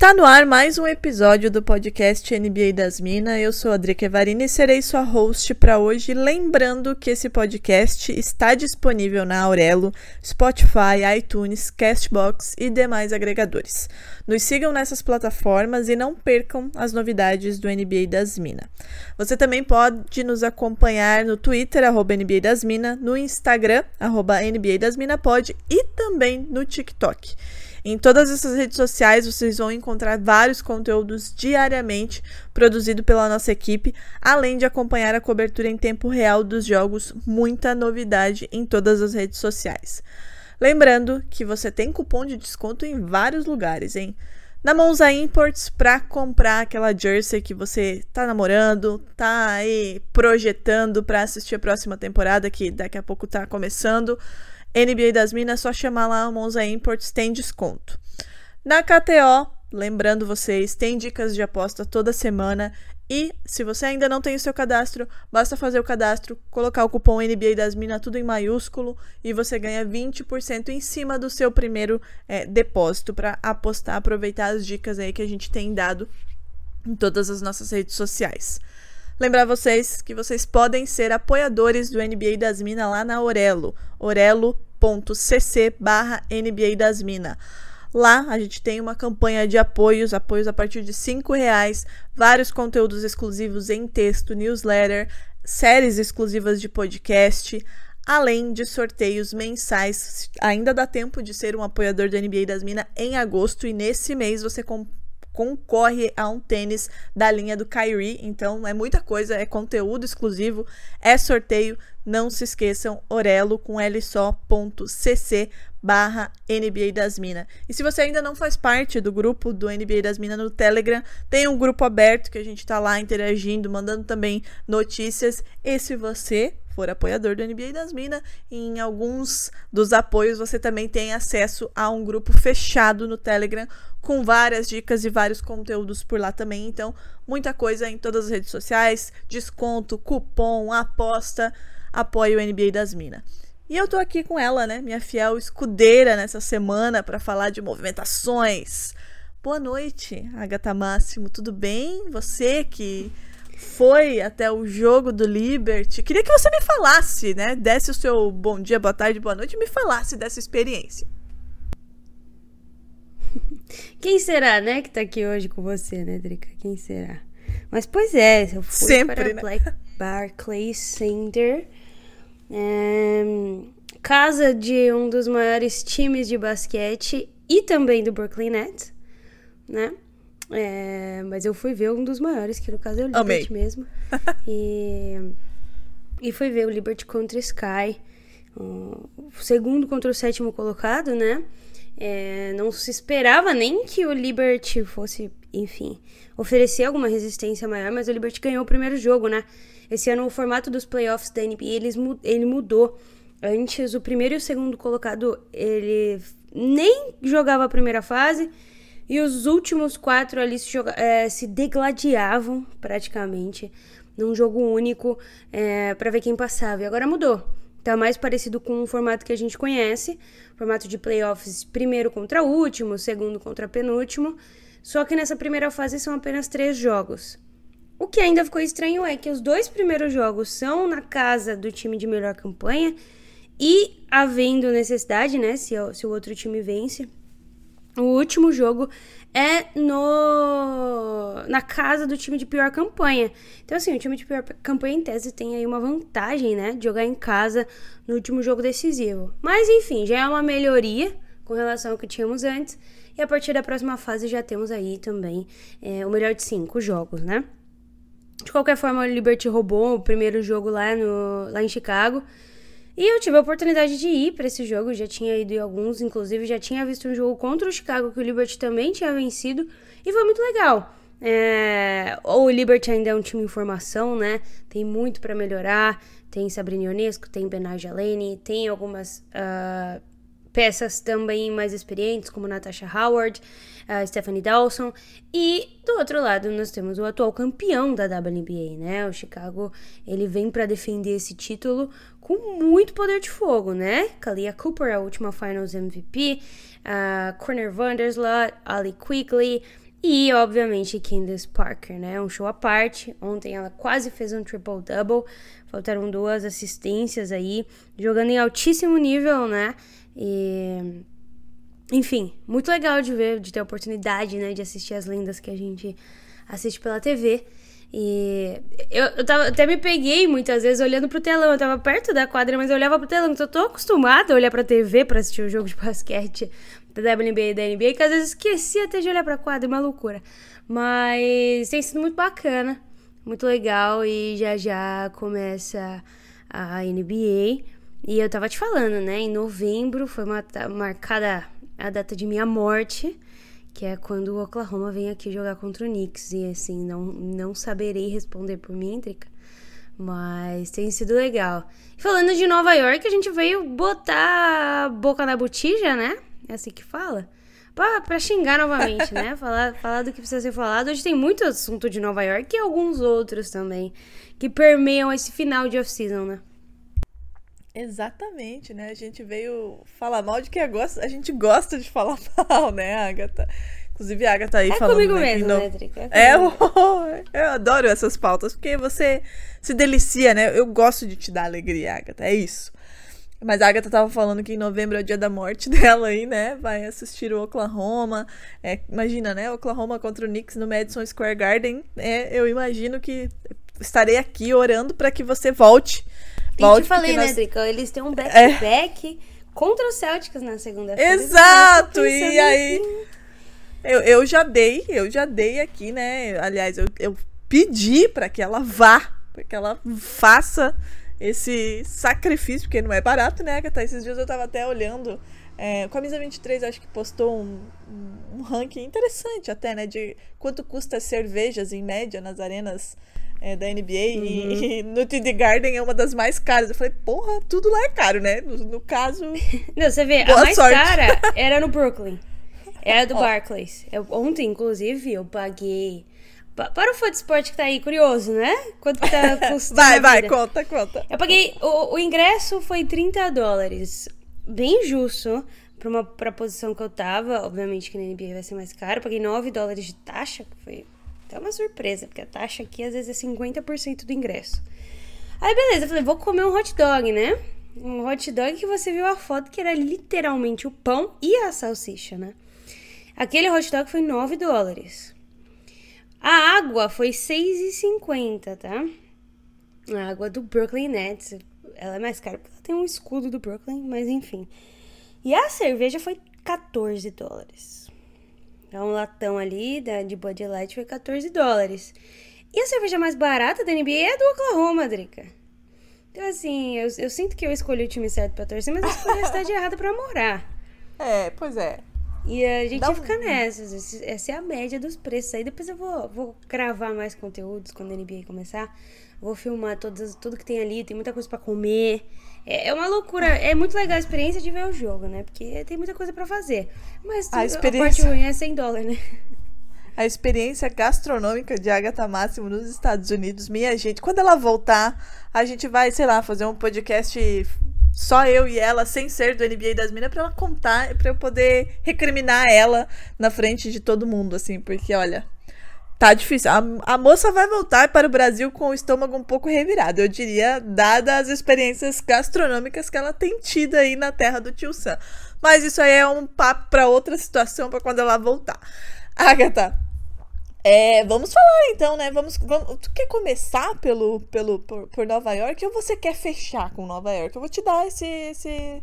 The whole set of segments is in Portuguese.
Está no ar mais um episódio do podcast NBA das Minas. Eu sou a Adri Kevarini e serei sua host para hoje. Lembrando que esse podcast está disponível na Aurelo, Spotify, iTunes, Castbox e demais agregadores. Nos sigam nessas plataformas e não percam as novidades do NBA das Minas. Você também pode nos acompanhar no Twitter, arroba NBA das Minas, no Instagram, arroba NBA das Minas Pod e também no TikTok. Em todas essas redes sociais vocês vão encontrar vários conteúdos diariamente produzido pela nossa equipe, além de acompanhar a cobertura em tempo real dos jogos, muita novidade em todas as redes sociais. Lembrando que você tem cupom de desconto em vários lugares, hein? Na Monza Imports para comprar aquela jersey que você tá namorando, tá aí projetando para assistir a próxima temporada que daqui a pouco tá começando. NBA das Minas, é só chamar lá a Monza Imports, tem desconto. Na KTO, lembrando vocês, tem dicas de aposta toda semana. E se você ainda não tem o seu cadastro, basta fazer o cadastro, colocar o cupom NBA das Minas tudo em maiúsculo e você ganha 20% em cima do seu primeiro é, depósito para apostar, aproveitar as dicas aí que a gente tem dado em todas as nossas redes sociais. Lembrar vocês que vocês podem ser apoiadores do NBA das Minas lá na Aurelo, orelo.cc barra NBA das Minas. Lá a gente tem uma campanha de apoios, apoios a partir de cinco reais, vários conteúdos exclusivos em texto, newsletter, séries exclusivas de podcast, além de sorteios mensais. Ainda dá tempo de ser um apoiador do NBA das Minas em agosto e nesse mês você concorre a um tênis da linha do Kyrie. Então é muita coisa, é conteúdo exclusivo, é sorteio. Não se esqueçam, orelo com L só.cc barra NBA das Minas. E se você ainda não faz parte do grupo do NBA das Minas no Telegram, tem um grupo aberto que a gente tá lá interagindo, mandando também notícias. E se você for apoiador do NBA das Minas, em alguns dos apoios você também tem acesso a um grupo fechado no Telegram com várias dicas e vários conteúdos por lá também. Então, muita coisa em todas as redes sociais, desconto, cupom, aposta, apoio o NBA das Minas. E eu tô aqui com ela, né, minha fiel escudeira nessa semana para falar de movimentações. Boa noite, Agatha Máximo, tudo bem? Você que foi até o jogo do Liberty. Queria que você me falasse, né? Desse o seu bom dia, boa tarde, boa noite e me falasse dessa experiência. Quem será, né, que tá aqui hoje com você, né, Drica? Quem será? Mas, pois é, eu fui Sempre, para né? Barclays Center, é, casa de um dos maiores times de basquete e também do Brooklyn Nets, né? É, mas eu fui ver um dos maiores, que no caso é o Amei. Liberty mesmo. e, e fui ver o Liberty contra Sky, o segundo contra o sétimo colocado, né? É, não se esperava nem que o Liberty fosse, enfim, oferecer alguma resistência maior, mas o Liberty ganhou o primeiro jogo, né? Esse ano o formato dos playoffs da NBA eles, ele mudou. Antes, o primeiro e o segundo colocado, ele nem jogava a primeira fase, e os últimos quatro ali se, é, se degladiavam praticamente num jogo único é, para ver quem passava. E agora mudou. Tá mais parecido com o formato que a gente conhece, formato de playoffs primeiro contra último, segundo contra penúltimo. Só que nessa primeira fase são apenas três jogos. O que ainda ficou estranho é que os dois primeiros jogos são na casa do time de melhor campanha e havendo necessidade, né, se, se o outro time vence, o último jogo é no na casa do time de pior campanha. Então, assim, o time de pior campanha, em tese, tem aí uma vantagem, né? De jogar em casa no último jogo decisivo. Mas, enfim, já é uma melhoria com relação ao que tínhamos antes. E a partir da próxima fase já temos aí também é, o melhor de cinco jogos, né? De qualquer forma, o Liberty roubou o primeiro jogo lá, no, lá em Chicago. E eu tive a oportunidade de ir para esse jogo, já tinha ido em alguns, inclusive já tinha visto um jogo contra o Chicago que o Liberty também tinha vencido e foi muito legal. É, o Liberty ainda é um time em formação, né? Tem muito para melhorar. Tem Sabrina Ionesco, tem Benai Jalene, tem algumas uh, peças também mais experientes, como Natasha Howard, uh, Stephanie Dawson. E do outro lado, nós temos o atual campeão da WNBA, né? O Chicago, ele vem para defender esse título com muito poder de fogo, né? Kalia Cooper, a última Finals MVP, uh, Corner Vandersloot, Ali Quigley. E, obviamente, Candace Parker, né? Um show à parte. Ontem ela quase fez um triple-double. Faltaram duas assistências aí. Jogando em altíssimo nível, né? E... Enfim, muito legal de ver, de ter a oportunidade, né? De assistir as lendas que a gente assiste pela TV. E eu, eu tava, até me peguei muitas vezes olhando pro telão. Eu tava perto da quadra, mas eu olhava pro telão. Então eu tô acostumada a olhar pra TV pra assistir o um jogo de basquete da WNBA e da NBA, que às vezes esqueci até de olhar pra quadra, uma loucura. Mas tem sido muito bacana, muito legal e já já começa a NBA. E eu tava te falando, né? Em novembro foi marcada a data de minha morte, que é quando o Oklahoma vem aqui jogar contra o Knicks. E assim, não, não saberei responder por mim, Trica. Mas tem sido legal. E falando de Nova York, a gente veio botar a boca na botija, né? É assim que fala? Pra, pra xingar novamente, né? falar, falar do que precisa ser falado. Hoje tem muito assunto de Nova York e alguns outros também que permeiam esse final de off-season, né? Exatamente, né? A gente veio falar mal de quem gosta, a gente gosta de falar mal, né, Agatha? Inclusive, a Agatha aí é falando. Comigo né, mesmo, né, Drica? É, é eu adoro essas pautas, porque você se delicia, né? Eu gosto de te dar alegria, Agatha, é isso. Mas a Agatha tava falando que em novembro é o dia da morte dela aí, né? Vai assistir o Oklahoma. É, imagina, né? Oklahoma contra o Knicks no Madison Square Garden. É, eu imagino que estarei aqui orando para que você volte. Volte te falei, né, Drica? Eles têm um back-to-back é. contra os Celtics na segunda-feira. Exato! E aí. Eu, eu já dei, eu já dei aqui, né? Aliás, eu, eu pedi para que ela vá, para que ela faça esse sacrifício, porque não é barato, né, Agatha? Esses dias eu tava até olhando. É, Camisa 23 acho que postou um, um, ranking interessante até, né? De quanto custa cervejas em média nas arenas é, da NBA. Uhum. E, e, no TD Garden é uma das mais caras. Eu falei, porra, tudo lá é caro, né? No, no caso. Não, você vê, a mais sorte. cara era no Brooklyn. Era do Barclays. Eu, ontem, inclusive, eu paguei para o fã de esporte que tá aí curioso, né? Quanto que tá custando? vai, vai, conta, conta. Eu paguei. O, o ingresso foi 30 dólares. Bem justo pra uma pra posição que eu tava. Obviamente que na NBA vai ser mais caro. Eu paguei 9 dólares de taxa, que foi até uma surpresa, porque a taxa aqui às vezes é 50% do ingresso. Aí beleza, eu falei, vou comer um hot dog, né? Um hot dog que você viu a foto que era literalmente o pão e a salsicha, né? Aquele hot dog foi 9 dólares. A água foi 6,50, tá? A água do Brooklyn Nets. Ela é mais cara porque ela tem um escudo do Brooklyn, mas enfim. E a cerveja foi 14 dólares. Então, um latão ali da, de Bud Light foi 14 dólares. E a cerveja mais barata da NBA é do Oklahoma, Drica. Então, assim, eu, eu sinto que eu escolhi o time certo pra torcer, mas eu escolhi a cidade errada pra morar. É, pois é. E a gente Dá fica um... nessa. Essa é a média dos preços. Aí depois eu vou, vou gravar mais conteúdos quando a NBA começar. Vou filmar todas, tudo que tem ali. Tem muita coisa para comer. É, é, uma loucura. É muito legal a experiência de ver o jogo, né? Porque tem muita coisa para fazer. Mas a, experiência... a parte ruim é 100 dólares, né? A experiência gastronômica de Agatha Máximo nos Estados Unidos, minha gente. Quando ela voltar, a gente vai, sei lá, fazer um podcast só eu e ela, sem ser do NBA das Minas, pra ela contar, pra eu poder recriminar ela na frente de todo mundo, assim, porque olha, tá difícil. A, a moça vai voltar para o Brasil com o estômago um pouco revirado, eu diria, dadas as experiências gastronômicas que ela tem tido aí na terra do tio Sam. Mas isso aí é um papo para outra situação, para quando ela voltar. Agatha, é, vamos falar então, né? Vamos, vamos, tu quer começar pelo, pelo por, por, Nova York ou você quer fechar com Nova York? Eu vou te dar esse. esse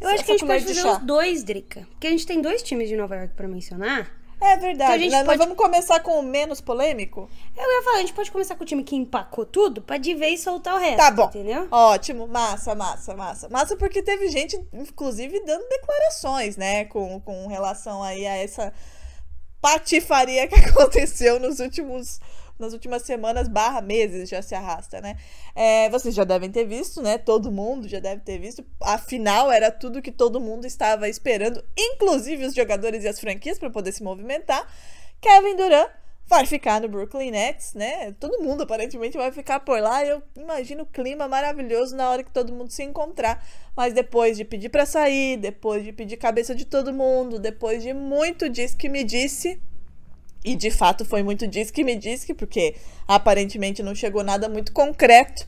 eu acho que a gente pode fazer os dois, Drica. Porque a gente tem dois times de Nova York para mencionar. É verdade. Nós- nós pode- vamos começar com o menos polêmico? Eu ia falar, a gente pode começar com o time que empacou tudo pra de vez soltar o resto. Tá bom. Entendeu? Ótimo, massa, massa, massa. Massa porque teve gente, inclusive, dando declarações, né, com, com relação aí a essa patifaria que aconteceu nos últimos, nas últimas semanas barra meses, já se arrasta, né? É, vocês já devem ter visto, né? Todo mundo já deve ter visto. Afinal, era tudo que todo mundo estava esperando, inclusive os jogadores e as franquias, para poder se movimentar. Kevin Durant vai ficar no Brooklyn Nets, né? Todo mundo aparentemente vai ficar por lá. Eu imagino o clima maravilhoso na hora que todo mundo se encontrar. Mas depois de pedir para sair, depois de pedir cabeça de todo mundo, depois de muito diz que me disse, e de fato foi muito diz que me disse, porque aparentemente não chegou nada muito concreto.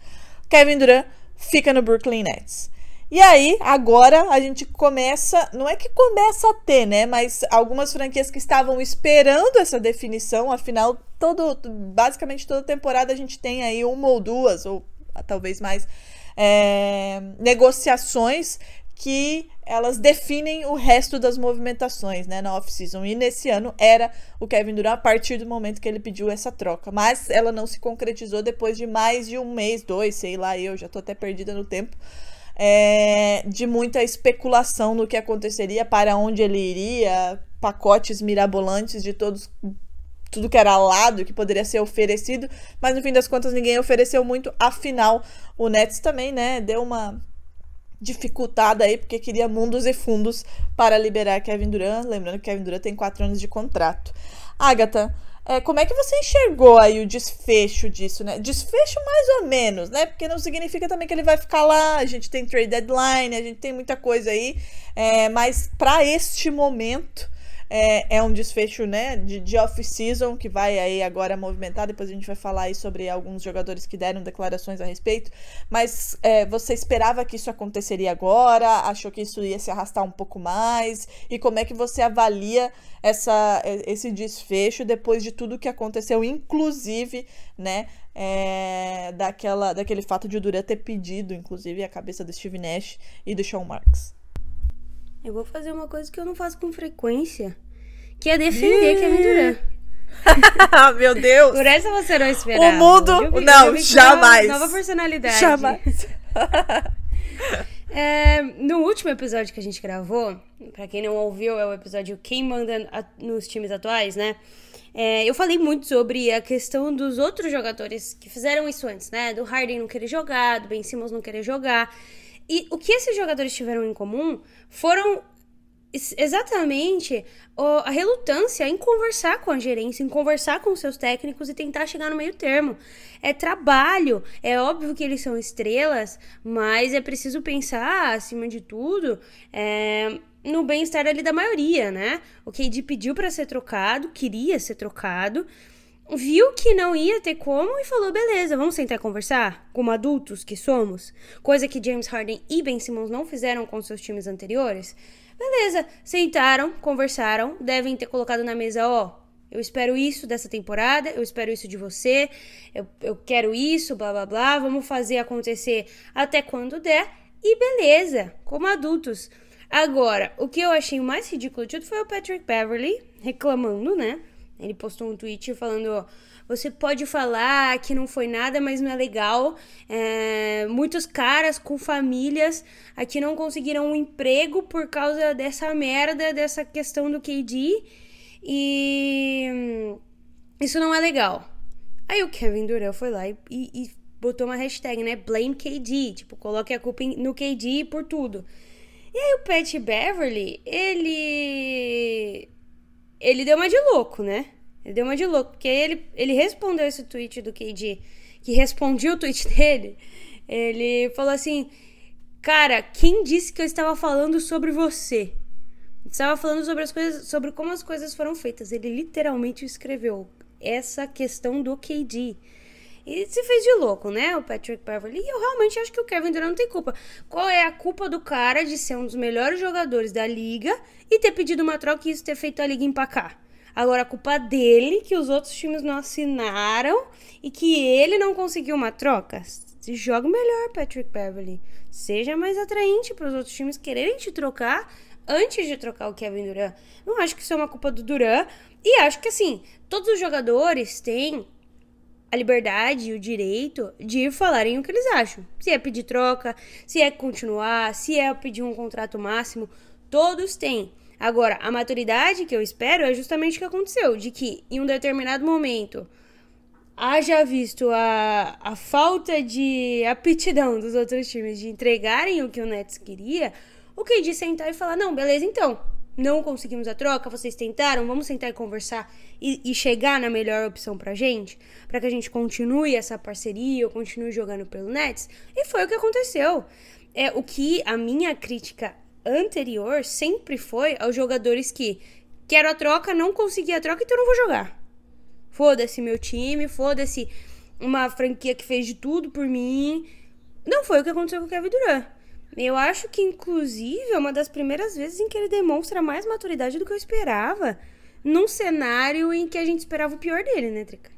Kevin Durant fica no Brooklyn Nets. E aí, agora a gente começa, não é que começa a ter, né, mas algumas franquias que estavam esperando essa definição, afinal, todo, basicamente toda temporada a gente tem aí uma ou duas, ou talvez mais, é, negociações que elas definem o resto das movimentações, né, na off-season. E nesse ano era o Kevin Durant a partir do momento que ele pediu essa troca. Mas ela não se concretizou depois de mais de um mês, dois, sei lá, eu já tô até perdida no tempo. é, de muita especulação no que aconteceria, para onde ele iria, pacotes mirabolantes de todos tudo que era lado que poderia ser oferecido, mas no fim das contas ninguém ofereceu muito. Afinal, o Nets também, né, deu uma dificultada aí porque queria mundos e fundos para liberar Kevin Durant, lembrando que Kevin Durant tem quatro anos de contrato. Agatha, é, como é que você enxergou aí o desfecho disso, né? Desfecho mais ou menos, né? Porque não significa também que ele vai ficar lá. A gente tem trade deadline, a gente tem muita coisa aí, é, mas para este momento é, é um desfecho, né, de, de off-season que vai aí agora movimentar. Depois a gente vai falar aí sobre alguns jogadores que deram declarações a respeito. Mas é, você esperava que isso aconteceria agora? Achou que isso ia se arrastar um pouco mais? E como é que você avalia essa, esse desfecho depois de tudo que aconteceu, inclusive, né, é, daquela, daquele fato de o Durant ter pedido, inclusive, a cabeça do Steve Nash e do Shawn Marks? Eu vou fazer uma coisa que eu não faço com frequência, que é defender Kevin Durant. Ah, meu Deus! Por essa você não esperava. O mundo- vi- não, jamais. Nova, nova personalidade. Jamais. É, no último episódio que a gente gravou, pra quem não ouviu, é o episódio Quem Manda nos Times Atuais, né? É, eu falei muito sobre a questão dos outros jogadores que fizeram isso antes, né? Do Harden não querer jogar, do Ben Simmons não querer jogar. E o que esses jogadores tiveram em comum foram ex- exatamente a relutância em conversar com a gerência, em conversar com seus técnicos e tentar chegar no meio termo. É trabalho, é óbvio que eles são estrelas, mas é preciso pensar, acima de tudo, é, no bem-estar ali da maioria, né? O KD pediu para ser trocado, queria ser trocado, viu que não ia ter como e falou: beleza, vamos sentar e conversar? Como adultos que somos? Coisa que James Harden e Ben Simmons não fizeram com seus times anteriores. Beleza, sentaram, conversaram, devem ter colocado na mesa: ó, eu espero isso dessa temporada, eu espero isso de você, eu, eu quero isso, blá blá blá, vamos fazer acontecer até quando der. E beleza, como adultos. Agora, o que eu achei mais ridículo de tudo foi o Patrick Beverly reclamando, né? Ele postou um tweet falando: você pode falar que não foi nada, mas não é legal. É, muitos caras com famílias aqui não conseguiram um emprego por causa dessa merda, dessa questão do KD. E hum, isso não é legal. Aí o Kevin Durant foi lá e, e- e botou uma hashtag, né? Blame KD. Tipo, coloque a culpa no KD por tudo. E aí o Pat Beverly, ele ele deu uma de louco, né? Ele deu uma de louco, porque ele, ele respondeu esse tweet do KD, que respondia o tweet dele. Ele falou assim: Cara, quem disse que eu estava falando sobre você? Estava falando sobre as coisas, sobre como as coisas foram feitas. Ele literalmente escreveu essa questão do KD. E se fez de louco, né? O Patrick Beverly. E eu realmente acho que o Kevin Durant não tem culpa. Qual é a culpa do cara de ser um dos melhores jogadores da liga e ter pedido uma troca e isso ter feito a liga empacar? Agora, a culpa dele, que os outros times não assinaram e que ele não conseguiu uma troca. Se joga melhor, Patrick Beverly. Seja mais atraente para os outros times quererem te trocar, antes de trocar o Kevin Durant. Não acho que isso é uma culpa do Durant. E acho que, assim, todos os jogadores têm a liberdade e o direito de falarem o que eles acham. Se é pedir troca, se é continuar, se é pedir um contrato máximo, todos têm. Agora, a maturidade que eu espero é justamente o que aconteceu, de que em um determinado momento haja visto a, a falta de aptidão dos outros times de entregarem o que o Nets queria, o KD sentar e falar, não, beleza, então, não conseguimos a troca, vocês tentaram, vamos sentar e conversar e, e chegar na melhor opção pra gente, para que a gente continue essa parceria, ou continue jogando pelo Nets. E foi o que aconteceu. É o que a minha crítica anterior sempre foi aos jogadores que quero a troca, não consegui a troca, então não vou jogar. Foda-se meu time, foda-se uma franquia que fez de tudo por mim. Não foi o que aconteceu com o Kevin Durant. Eu acho que, inclusive, é uma das primeiras vezes em que ele demonstra mais maturidade do que eu esperava. Num cenário em que a gente esperava o pior dele, né, Trica?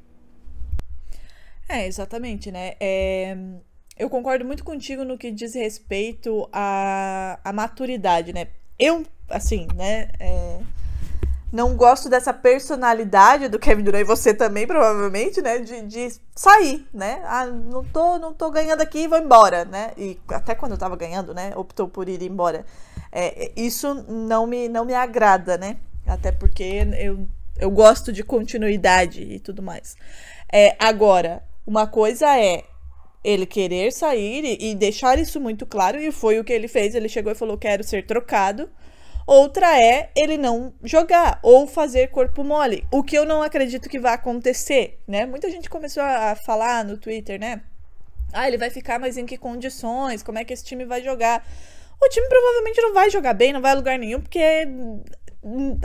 É, exatamente, né? É... Eu concordo muito contigo no que diz respeito à, à maturidade, né? Eu, assim, né? É não gosto dessa personalidade do Kevin Durant e você também, provavelmente, né? De, de sair, né? Ah, não tô, não tô ganhando aqui, vou embora, né? E até quando eu tava ganhando, né? Optou por ir embora. É, isso não me, não me agrada, né? Até porque eu, eu gosto de continuidade e tudo mais. É, agora, uma coisa é ele querer sair e, e deixar isso muito claro, e foi o que ele fez. Ele chegou e falou: quero ser trocado. Outra é ele não jogar ou fazer corpo mole, o que eu não acredito que vai acontecer, né? Muita gente começou a falar no Twitter, né? Ah, ele vai ficar, mas em que condições? Como é que esse time vai jogar? O time provavelmente não vai jogar bem, não vai a lugar nenhum, porque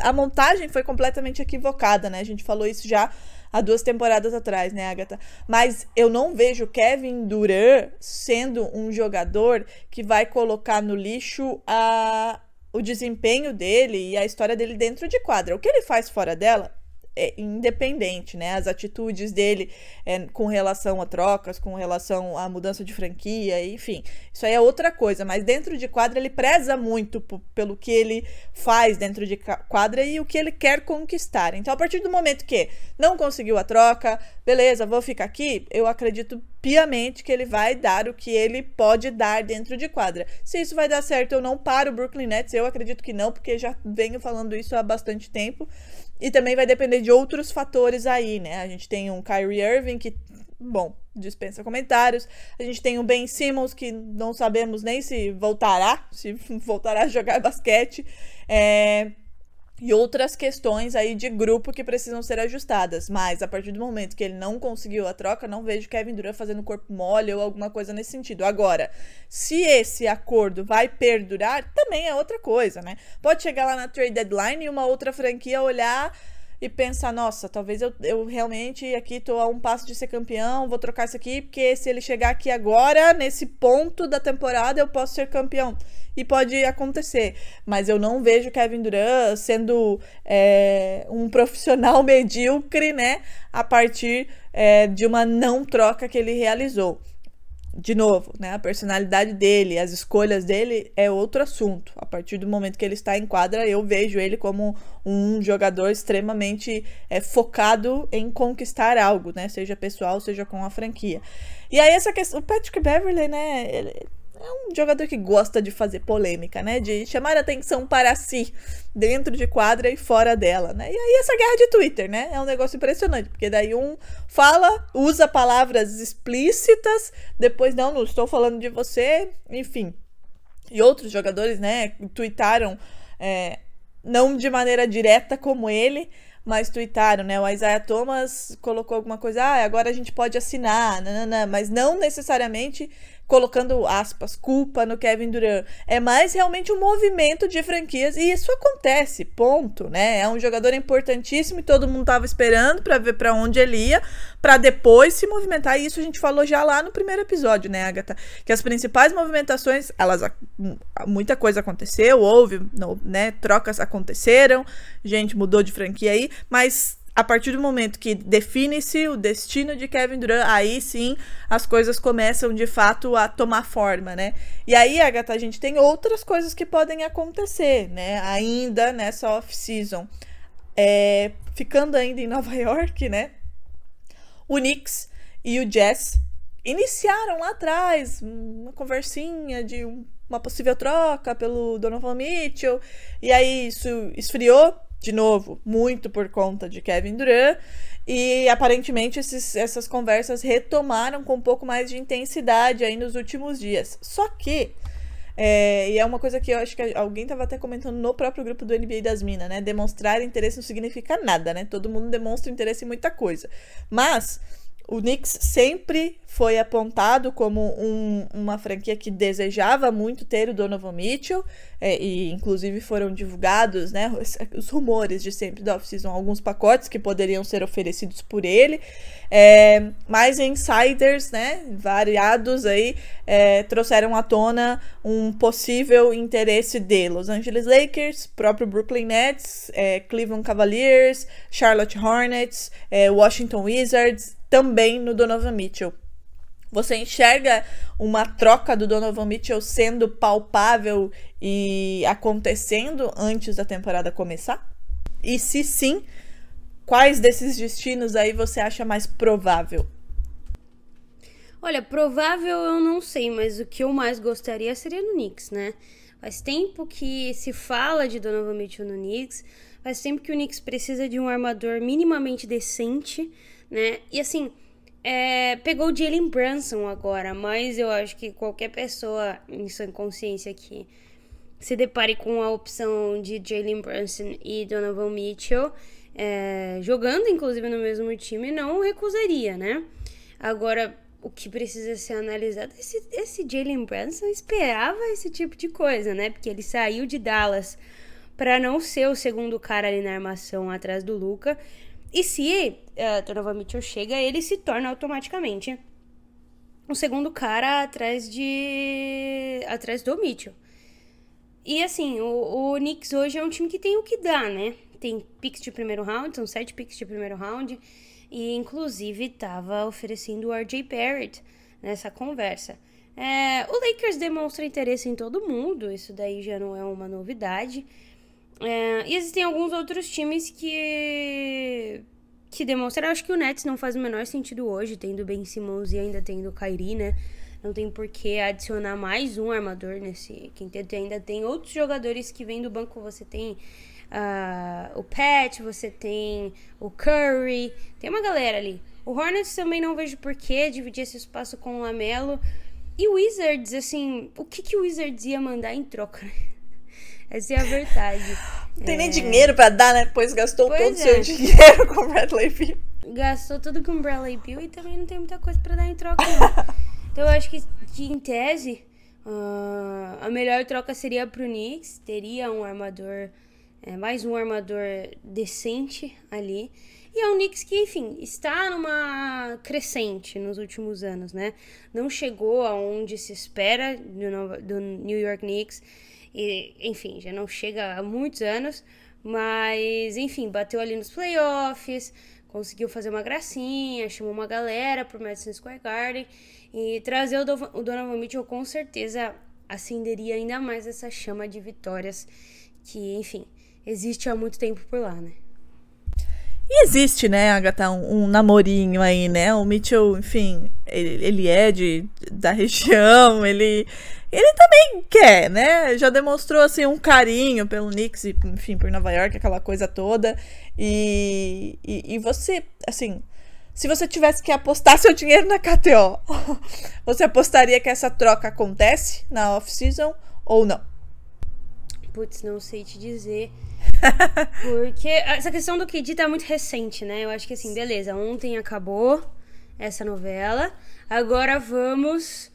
a montagem foi completamente equivocada, né? A gente falou isso já há duas temporadas atrás, né, Agatha? Mas eu não vejo Kevin Durant sendo um jogador que vai colocar no lixo a o desempenho dele e a história dele dentro de quadra. O que ele faz fora dela é independente, né? As atitudes dele é, com relação a trocas, com relação à mudança de franquia, enfim, isso aí é outra coisa. Mas dentro de quadra ele preza muito pelo que ele faz dentro de quadra e o que ele quer conquistar. Então, a partir do momento que não conseguiu a troca, beleza, vou ficar aqui, eu acredito piamente que ele vai dar o que ele pode dar dentro de quadra. Se isso vai dar certo ou não para o Brooklyn Nets, eu acredito que não, porque já venho falando isso há bastante tempo. E também vai depender de outros fatores aí, né? A gente tem um Kyrie Irving que, bom, dispensa comentários. A gente tem o Ben Simmons que não sabemos nem se voltará, se voltará a jogar basquete. É, e outras questões aí de grupo que precisam ser ajustadas. Mas a partir do momento que ele não conseguiu a troca, não vejo Kevin Durant fazendo corpo mole ou alguma coisa nesse sentido. Agora, se esse acordo vai perdurar, também é outra coisa, né? Pode chegar lá na trade deadline e uma outra franquia olhar e pensar, nossa, talvez eu, eu realmente aqui tô a um passo de ser campeão, vou trocar isso aqui, porque se ele chegar aqui agora, nesse ponto da temporada, eu posso ser campeão e pode acontecer. Mas eu não vejo Kevin Durant sendo é, um profissional medíocre, né? A partir é, de uma não troca que ele realizou. De novo, né? A personalidade dele, as escolhas dele é outro assunto. A partir do momento que ele está em quadra, eu vejo ele como um jogador extremamente é, focado em conquistar algo, né? Seja pessoal, seja com a franquia. E aí, essa questão. O Patrick Beverly, né? Ele, é um jogador que gosta de fazer polêmica, né? De chamar atenção para si, dentro de quadra e fora dela, né? E aí essa guerra de Twitter, né? É um negócio impressionante, porque daí um fala, usa palavras explícitas, depois não, não estou falando de você, enfim. E outros jogadores, né, tweetaram, é, não de maneira direta como ele, mas tweetaram, né? O Isaiah Thomas colocou alguma coisa, ah, agora a gente pode assinar, nanana, mas não necessariamente colocando aspas, culpa no Kevin Durant. É mais realmente um movimento de franquias e isso acontece, ponto, né? É um jogador importantíssimo e todo mundo tava esperando para ver para onde ele ia, para depois se movimentar. E isso a gente falou já lá no primeiro episódio, né, Agatha? Que as principais movimentações, elas muita coisa aconteceu, houve, né, trocas aconteceram, gente mudou de franquia aí, mas a partir do momento que define-se o destino de Kevin Durant, aí sim as coisas começam de fato a tomar forma, né? E aí, Agatha, a gente tem outras coisas que podem acontecer, né? Ainda nessa off-season. É, ficando ainda em Nova York, né? O Knicks e o Jazz iniciaram lá atrás uma conversinha de uma possível troca pelo Donovan Mitchell, e aí isso esfriou de novo, muito por conta de Kevin Durant. E aparentemente esses, essas conversas retomaram com um pouco mais de intensidade aí nos últimos dias. Só que, é, e é uma coisa que eu acho que alguém estava até comentando no próprio grupo do NBA das Minas, né? Demonstrar interesse não significa nada, né? Todo mundo demonstra interesse em muita coisa. Mas o Knicks sempre foi apontado como um, uma franquia que desejava muito ter o Donovan Mitchell, é, e inclusive foram divulgados né, os, os rumores de sempre da off-season, alguns pacotes que poderiam ser oferecidos por ele, é, mas insiders né, variados aí é, trouxeram à tona um possível interesse de Los Angeles Lakers, próprio Brooklyn Nets, é, Cleveland Cavaliers, Charlotte Hornets, é, Washington Wizards, também no Donovan Mitchell. Você enxerga uma troca do Donovan Mitchell sendo palpável e acontecendo antes da temporada começar? E se sim, quais desses destinos aí você acha mais provável? Olha, provável eu não sei, mas o que eu mais gostaria seria no Knicks, né? Faz tempo que se fala de Donovan Mitchell no Knicks, faz tempo que o Knicks precisa de um armador minimamente decente né? E assim, é, pegou o Jalen Brunson agora, mas eu acho que qualquer pessoa em sua consciência que se depare com a opção de Jalen Brunson e Donovan Mitchell, é, jogando inclusive no mesmo time, não recusaria, né? Agora, o que precisa ser analisado, esse, esse Jalen Brunson esperava esse tipo de coisa, né? Porque ele saiu de Dallas para não ser o segundo cara ali na armação atrás do Luca. E se uh, Mitchell chega, ele se torna automaticamente o segundo cara atrás de. atrás do Mitchell. E assim, o, o Knicks hoje é um time que tem o que dá, né? Tem picks de primeiro round, são sete picks de primeiro round. E inclusive estava oferecendo o RJ Barrett nessa conversa. É, o Lakers demonstra interesse em todo mundo, isso daí já não é uma novidade. É, e existem alguns outros times que que demonstraram. Acho que o Nets não faz o menor sentido hoje, tendo Ben Simmons e ainda tendo Kyrie, né? Não tem por que adicionar mais um armador nesse quinteto. ainda tem outros jogadores que vêm do banco. Você tem uh, o Pat, você tem o Curry. Tem uma galera ali. O Hornets também não vejo por que dividir esse espaço com o Lamelo. E o Wizards, assim, o que, que o Wizards ia mandar em troca? Essa é a verdade. Não tem é... nem dinheiro pra dar, né? Pois gastou pois todo o é. seu dinheiro com o Bradley Beal. Gastou tudo com o Bradley Beal e também não tem muita coisa pra dar em troca, não. então eu acho que, que em tese, uh, a melhor troca seria pro Knicks. Teria um armador, é, mais um armador decente ali. E é um Knicks que, enfim, está numa crescente nos últimos anos, né? Não chegou aonde se espera do, do New York Knicks. E, enfim, já não chega há muitos anos, mas enfim, bateu ali nos playoffs, conseguiu fazer uma gracinha, chamou uma galera pro Madison Square Garden e trazer o, o Donovan Mitchell com certeza acenderia ainda mais essa chama de vitórias que, enfim, existe há muito tempo por lá, né? E existe, né, Agatha, um, um namorinho aí, né? O Mitchell, enfim, ele, ele é de, da região, ele, ele também quer, né? Já demonstrou, assim, um carinho pelo Knicks e, enfim, por Nova York, aquela coisa toda. E, e, e você, assim, se você tivesse que apostar seu dinheiro na KTO, você apostaria que essa troca acontece na off-season ou não? Putz, não sei te dizer. Porque essa questão do KD tá muito recente, né? Eu acho que assim, beleza, ontem acabou essa novela. Agora vamos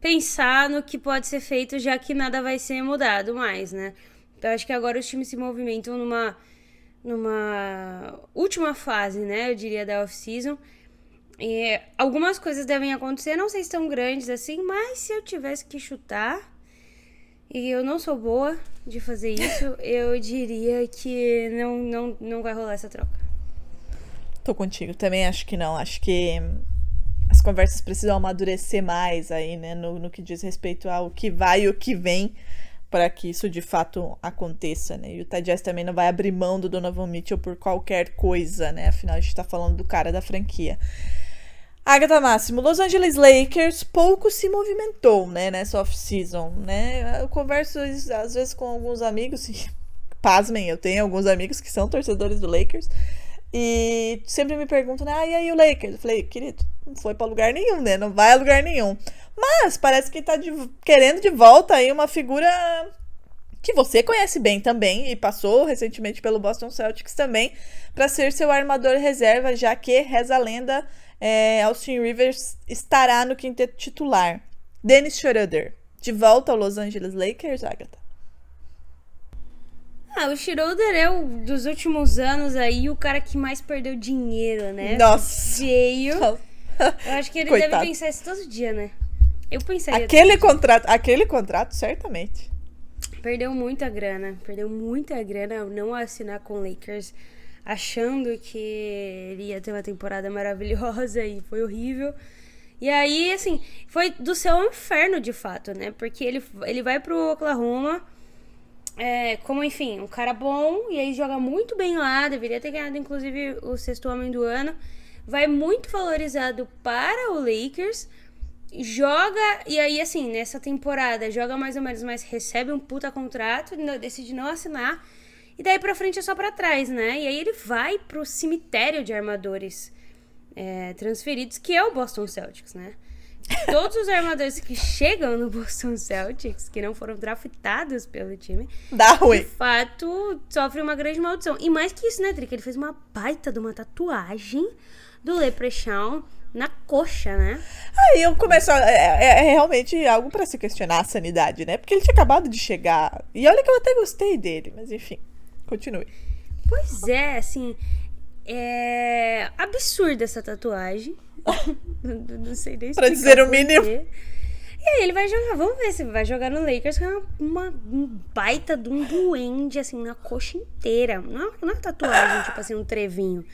pensar no que pode ser feito, já que nada vai ser mudado mais, né? Então acho que agora os times se movimentam numa numa última fase, né? Eu diria da off-season. E algumas coisas devem acontecer, não sei se tão grandes assim, mas se eu tivesse que chutar, e eu não sou boa de fazer isso, eu diria que não, não, não vai rolar essa troca. Tô contigo, também acho que não. Acho que as conversas precisam amadurecer mais aí, né? No, no que diz respeito ao que vai e o que vem para que isso de fato aconteça, né? E o Jazz também não vai abrir mão do Donovan Mitchell por qualquer coisa, né? Afinal, a gente tá falando do cara da franquia. Agatha Máximo, Los Angeles Lakers pouco se movimentou, né, nessa off-season, né? Eu converso às vezes com alguns amigos, e pasmem, eu tenho alguns amigos que são torcedores do Lakers, e sempre me perguntam, né, ah, e aí o Lakers? Eu falei, querido, não foi para lugar nenhum, né? Não vai a lugar nenhum. Mas parece que tá de, querendo de volta aí uma figura que você conhece bem também e passou recentemente pelo Boston Celtics também para ser seu armador reserva, já que reza a lenda é, Austin Rivers estará no quinteto titular. Dennis Schroeder, de volta ao Los Angeles Lakers, Agatha? Ah, o Schroeder é o dos últimos anos aí o cara que mais perdeu dinheiro, né? Nossa! Feio. Eu acho que ele Coitado. deve pensar isso todo dia, né? Eu pensaria. Aquele contrato, aquele contrato, certamente. Perdeu muita grana. Perdeu muita grana não assinar com o Lakers, achando que ele ia ter uma temporada maravilhosa e foi horrível. E aí, assim, foi do céu ao inferno de fato, né? Porque ele, ele vai pro Oklahoma. É, como, enfim, um cara bom, e aí joga muito bem lá, deveria ter ganhado, inclusive, o sexto homem do ano. Vai muito valorizado para o Lakers, joga, e aí, assim, nessa temporada, joga mais ou menos, mas recebe um puta contrato, decide não assinar, e daí pra frente é só pra trás, né? E aí ele vai pro cemitério de armadores é, transferidos, que é o Boston Celtics, né? Todos os armadores que chegam no Boston Celtics, que não foram draftados pelo time, Dá de ruim. fato sofrem uma grande maldição. E mais que isso, né, Drica? Ele fez uma baita de uma tatuagem do Leprechaun na coxa, né? Aí eu começo a. É, é- é realmente algo pra se questionar a sanidade, né? Porque ele tinha acabado de chegar. E olha que eu até gostei dele, mas enfim, continue. Pois é, assim. É absurda essa tatuagem. não, sei nem Pra dizer o mínimo. quê. E aí ele vai jogar, vamos ver se vai jogar no Lakers com uma, uma- um baita de um duende, assim, na coxa inteira. Não, é- não é tatuagem, tipo assim, um trevinho.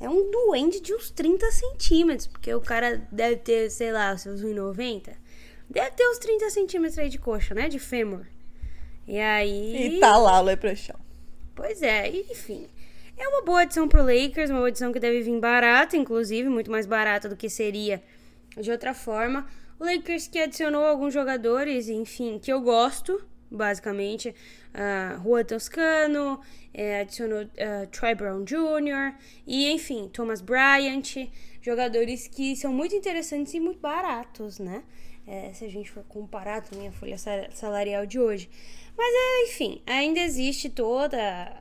É um duende de uns 30 centímetros, porque o cara deve ter, sei lá, seus 1,90. Deve ter uns 30 centímetros aí de coxa, né? De fêmur. E aí. E tá lá o Leprechaun. Pois é, enfim. É uma boa adição pro Lakers, uma adição que deve vir barata, inclusive, muito mais barata do que seria de outra forma. O Lakers que adicionou alguns jogadores, enfim, que eu gosto, basicamente. Uh, Juan Toscano, eh, adicionou uh, Troy Brown Jr., e enfim, Thomas Bryant, jogadores que são muito interessantes e muito baratos, né? Eh, se a gente for comparar também a folha sa- salarial de hoje. Mas, é, enfim, ainda existe toda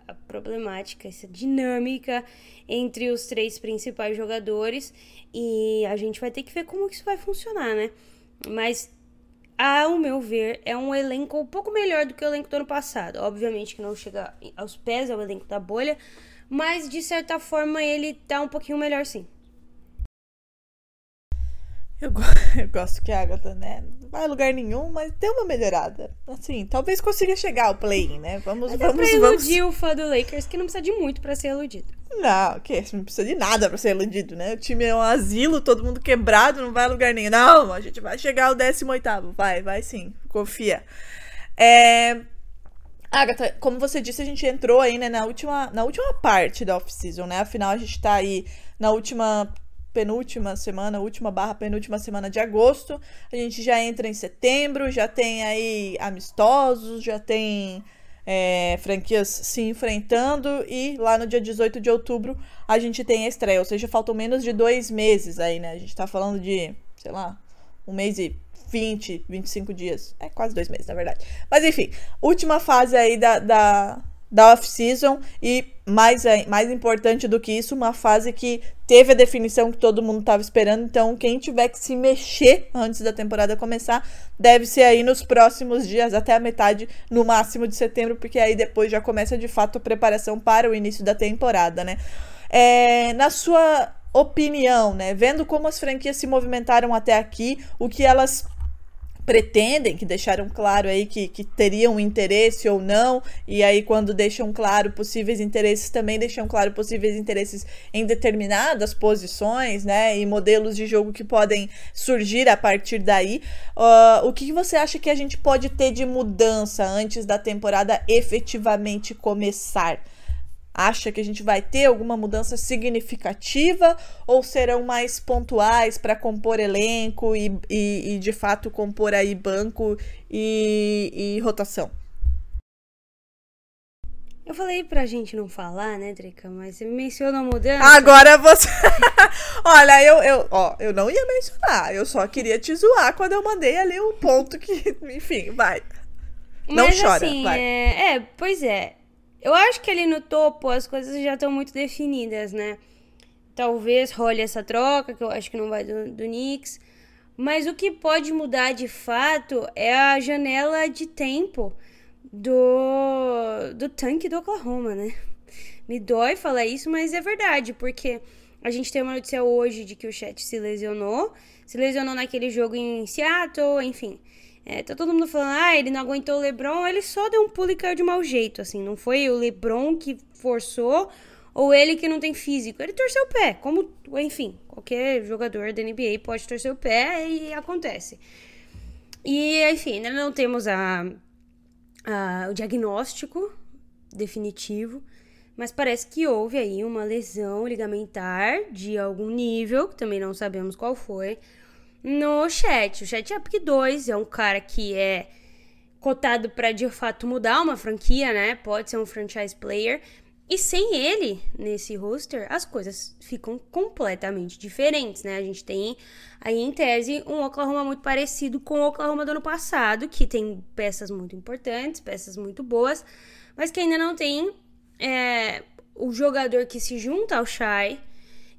a problemática, essa dinâmica entre os três principais jogadores e a gente vai ter que ver como que isso vai funcionar, né? Mas, ao meu ver, é um elenco um pouco melhor do que o elenco do ano passado. Obviamente que não chega aos pés ao elenco da bolha, mas de certa forma ele tá um pouquinho melhor sim. Eu, eu gosto que a Agatha, né? Não vai a lugar nenhum, mas tem uma melhorada. Assim, talvez consiga chegar ao play-in, né? Vamos, Mas é vamos, pra vamos. iludir o fã do Lakers que não precisa de muito pra ser iludido. Não, que isso não precisa de nada pra ser iludido, né? O time é um asilo, todo mundo quebrado, não vai a lugar nenhum. Não, a gente vai chegar ao 18 Vai, vai sim, confia. É... Agatha, como você disse, a gente entrou aí, né, na última, na última parte da off-season, né? Afinal, a gente tá aí na última, penúltima semana, última barra penúltima semana de agosto. A gente já entra em setembro, já tem aí amistosos, já tem é, franquias se enfrentando e lá no dia 18 de outubro a gente tem a estreia, ou seja, faltam menos de dois meses aí, né? A gente tá falando de, sei lá, um mês e 20, 25 dias. É quase dois meses, na verdade. Mas enfim, última fase aí da, da, da off-season e mais, aí- mais importante do que isso, uma fase que teve a definição que todo mundo estava esperando. Então, quem tiver que se mexer antes da temporada começar, deve ser aí nos próximos dias, até a metade, no máximo de setembro, porque aí depois já começa de fato a preparação para o início da temporada, né? É, na sua opinião, né? Vendo como as franquias se movimentaram até aqui, o que elas pretendem, que deixaram claro aí que, que teriam interesse ou não, e aí quando deixam claro possíveis interesses, também deixam claro possíveis interesses em determinadas posições, né, e modelos de jogo que podem surgir a partir daí. Uh, o que você acha que a gente pode ter de mudança antes da temporada efetivamente começar? Acha que a gente vai ter alguma mudança significativa ou serão mais pontuais para compor elenco e, e, e, de fato compor aí banco e, e, rotação? Eu falei pra gente não falar, né, Drica? Mas você mencionou mudança. Agora você. Olha, eu, eu, ó, eu não ia mencionar. Eu só queria te zoar quando eu mandei ali o um ponto que. Enfim, vai. Não Mas, chora. Assim, vai. É, é, pois é. Eu acho que ali no topo as coisas já estão muito definidas, né? Talvez role essa troca, que eu acho que não vai do, do Knicks. Mas o que pode mudar de fato é a janela de tempo do, do tanque do Oklahoma, né? Me dói falar isso, mas é verdade, porque a gente tem uma notícia hoje de que o Chat se lesionou. Se lesionou naquele jogo em Seattle, enfim. É, tá todo mundo falando, ah, ele não aguentou o LeBron, ele só deu um pulo e caiu de mau jeito, assim. Não foi o LeBron que forçou ou ele que não tem físico. Ele torceu o pé, como, enfim, qualquer jogador da NBA pode torcer o pé e acontece. E, enfim, ainda não temos a, a, o diagnóstico definitivo, mas parece que houve aí uma lesão ligamentar de algum nível, que também não sabemos qual foi no chat. O chat Epic 2 é um cara que é cotado para de fato mudar uma franquia, né? Pode ser um franchise player. E sem ele nesse roster, as coisas ficam completamente diferentes, né? A gente tem aí em tese um Oklahoma muito parecido com o Oklahoma do ano passado, que tem peças muito importantes, peças muito boas, mas que ainda não tem é, o jogador que se junta ao Shai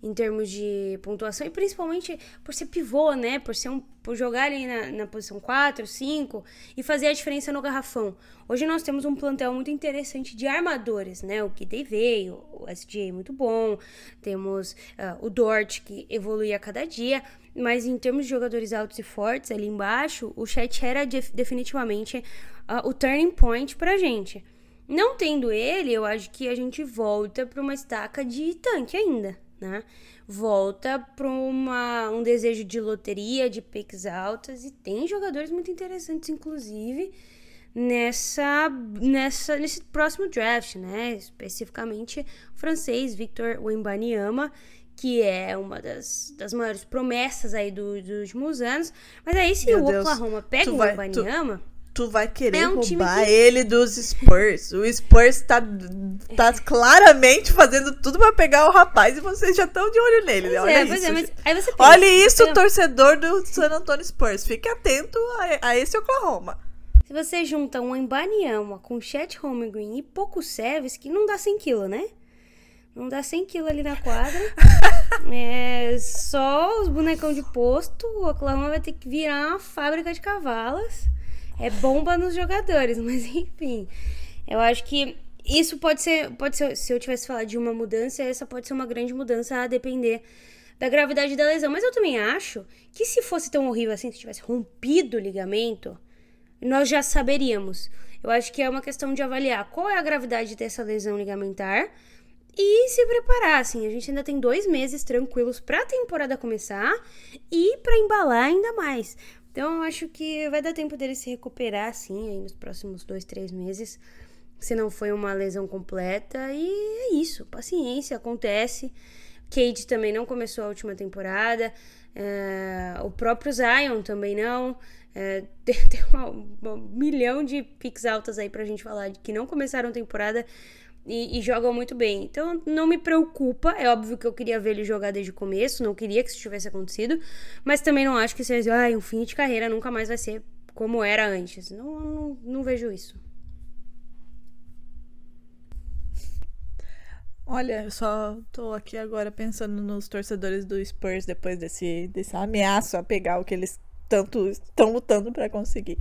em termos de pontuação, e principalmente por ser pivô, né? Por ser um. Por jogar ali na, na posição 4, 5 e fazer a diferença no garrafão. Hoje nós temos um plantel muito interessante de armadores, né? O Kidei veio, o SJ muito bom, temos uh, o Dort que evolui a cada dia. Mas em termos de jogadores altos e fortes ali embaixo, o chat era de, definitivamente uh, o turning point pra gente. Não tendo ele, eu acho que a gente volta para uma estaca de tanque ainda né? Volta para um desejo de loteria, de picks altas e tem jogadores muito interessantes, inclusive nessa, nessa nesse próximo draft, né? Especificamente o francês Victor Wembanyama, que é uma das, das maiores promessas aí do, dos últimos anos. Mas aí se Meu o Deus, Oklahoma pega o Wembanyama... Tu tu vai querer é um roubar que... ele dos Spurs. O Spurs tá, tá claramente fazendo tudo para pegar o rapaz e vocês já estão de olho nele. Né? Olha é, isso. É, mas pensa, Olha isso, torcedor do San Antonio Spurs. Fique atento a, a esse Oklahoma. Se você junta um Embanyama com Chet Holmgren e pouco Seves, que não dá 100 kg, né? Não dá 100 kg ali na quadra. é só os bonecão de posto. O Oklahoma vai ter que virar uma fábrica de cavalas é bomba nos jogadores, mas enfim. Eu acho que isso pode ser, pode ser, se eu tivesse falado de uma mudança, essa pode ser uma grande mudança a depender da gravidade da lesão. Mas eu também acho que se fosse tão horrível assim, se tivesse rompido o ligamento, nós já saberíamos. Eu acho que é uma questão de avaliar qual é a gravidade dessa lesão ligamentar e se preparar. Assim, a gente ainda tem dois meses tranquilos para a temporada começar e para embalar ainda mais. Então, acho que vai dar tempo dele se recuperar, assim, aí nos próximos dois, três meses. Se não foi uma lesão completa. E é isso, paciência, acontece. Cade também não começou a última temporada. É, o próprio Zion também não. É, tem, tem um milhão de picks altas aí pra gente falar de que não começaram temporada e, e, jogam muito bem. Então não me preocupa. É óbvio que eu queria ver ele jogar desde o começo, não queria que isso tivesse acontecido, mas também não acho que seja ah, um fim de carreira, nunca mais vai ser como era antes. Não, não, não vejo isso. Olha, eu só tô aqui agora pensando nos torcedores do Spurs depois desse, desse ameaço a pegar o que eles tanto estão lutando para conseguir.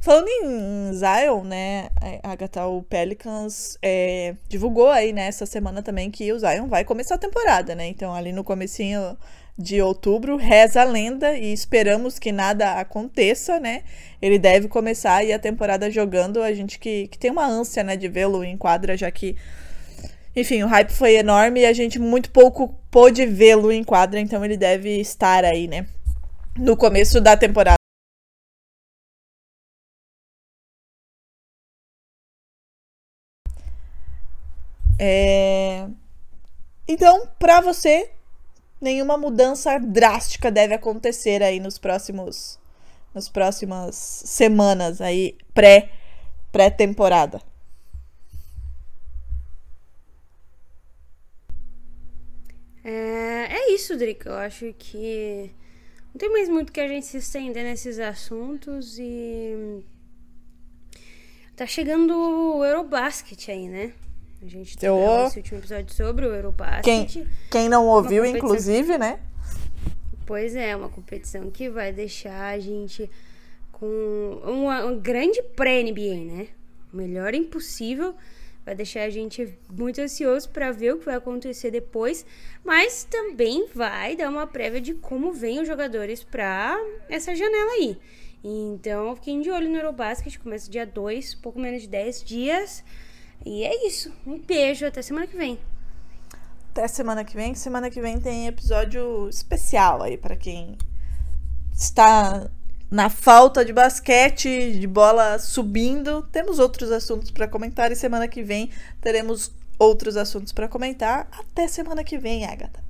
Falando em Zion, né, a Agatha, o Pelicans é, divulgou aí nessa né, semana também que o Zion vai começar a temporada, né? Então ali no comecinho de outubro. Reza a lenda e esperamos que nada aconteça, né? Ele deve começar aí a temporada jogando. A gente que, que tem uma ânsia, né, de vê-lo em quadra, já que. Enfim, o hype foi enorme e a gente muito pouco pôde vê-lo em quadra, então ele deve estar aí, né? No começo da temporada. É... Então, para você, nenhuma mudança drástica deve acontecer aí nos próximos nas próximas semanas aí pré pré-temporada. É, é isso, Drica. Eu acho que não tem mais muito que a gente se estender nesses assuntos e tá chegando o Eurobasket aí, né? A gente teve Eu- esse último episódio sobre o Eurobasket. Quem, quem não ouviu, competição. inclusive, né? Pois é, uma competição que vai deixar a gente com uma, um grande pré-NBA, né? O melhor impossível. Vai deixar a gente muito ansioso para ver o que vai acontecer depois, mas também vai dar uma prévia de como vêm os jogadores para essa janela aí. Então, fiquem de olho no Eurobasket, começa dia 2, pouco menos de 10 dias. E é isso. Um beijo, até semana que vem. Até semana que vem. Semana que vem tem episódio especial aí para quem está na falta de basquete, de bola subindo. Temos outros assuntos para comentar e semana que vem teremos outros assuntos para comentar. Até semana que vem, Agatha.